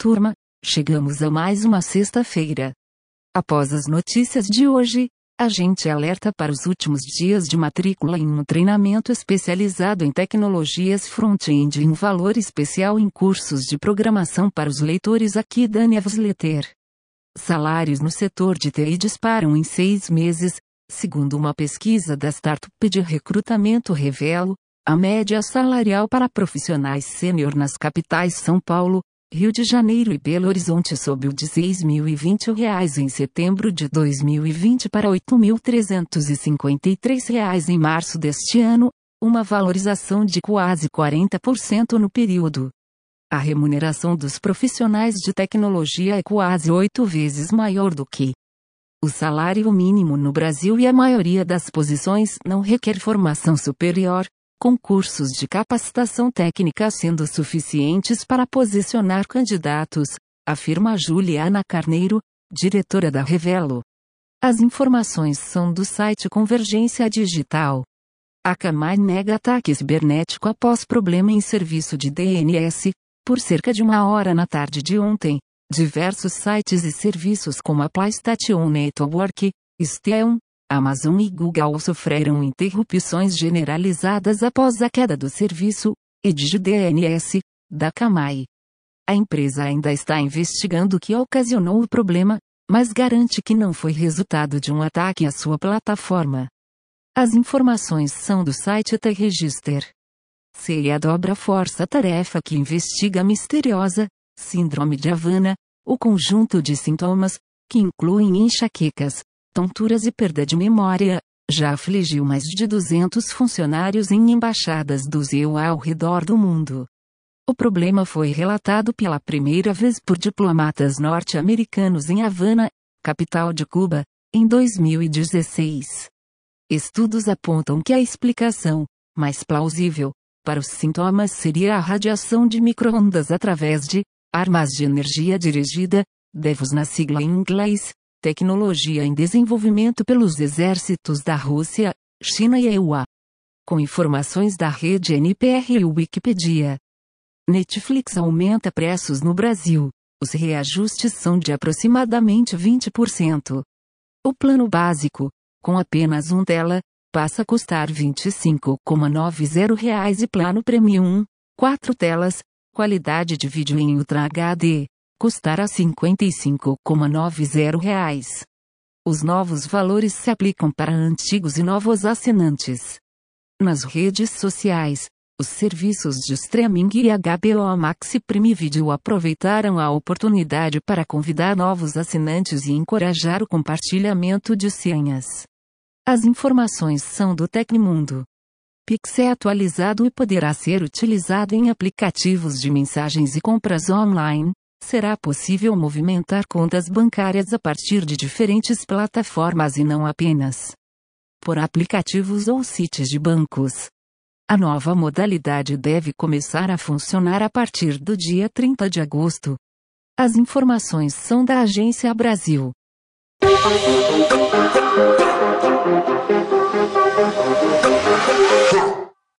Turma, chegamos a mais uma sexta-feira. Após as notícias de hoje, a gente alerta para os últimos dias de matrícula em um treinamento especializado em tecnologias front-end e um valor especial em cursos de programação para os leitores aqui da Newsletter. Salários no setor de TI disparam em seis meses, segundo uma pesquisa da Startup de Recrutamento Revelo, a média salarial para profissionais sênior nas capitais São Paulo, Rio de Janeiro e Belo Horizonte subiu de R$ 6.020 em setembro de 2020 para R$ 8.353 em março deste ano, uma valorização de quase 40% no período. A remuneração dos profissionais de tecnologia é quase oito vezes maior do que o salário mínimo no Brasil e a maioria das posições não requer formação superior, com cursos de capacitação técnica sendo suficientes para posicionar candidatos, afirma Juliana Carneiro, diretora da Revelo. As informações são do site Convergência Digital. A Camai nega ataque cibernético após problema em serviço de DNS, por cerca de uma hora na tarde de ontem. Diversos sites e serviços como a PlayStation Network, Steam, Amazon e Google sofreram interrupções generalizadas após a queda do serviço, EDG DNS, da Camai. A empresa ainda está investigando o que ocasionou o problema, mas garante que não foi resultado de um ataque à sua plataforma. As informações são do site T-Register. CIA dobra força-tarefa que investiga a misteriosa Síndrome de Havana, o conjunto de sintomas, que incluem enxaquecas, tonturas e perda de memória, já afligiu mais de 200 funcionários em embaixadas do ZEU ao redor do mundo. O problema foi relatado pela primeira vez por diplomatas norte-americanos em Havana, capital de Cuba, em 2016. Estudos apontam que a explicação, mais plausível, para os sintomas seria a radiação de microondas através de armas de energia dirigida, DEVOS na sigla em inglês, Tecnologia em desenvolvimento pelos exércitos da Rússia, China e EUA. Com informações da rede NPR e Wikipedia. Netflix aumenta preços no Brasil. Os reajustes são de aproximadamente 20%. O plano básico, com apenas um tela, passa a custar R$ 25,90 e plano Premium, 4 telas, qualidade de vídeo em Ultra HD, custará R$ 55,90. Os novos valores se aplicam para antigos e novos assinantes. Nas redes sociais, os serviços de streaming e HBO Max e Prime Video aproveitaram a oportunidade para convidar novos assinantes e encorajar o compartilhamento de senhas. As informações são do Tecmundo. Pix é atualizado e poderá ser utilizado em aplicativos de mensagens e compras online, será possível movimentar contas bancárias a partir de diferentes plataformas e não apenas por aplicativos ou sites de bancos. A nova modalidade deve começar a funcionar a partir do dia 30 de agosto. As informações são da Agência Brasil.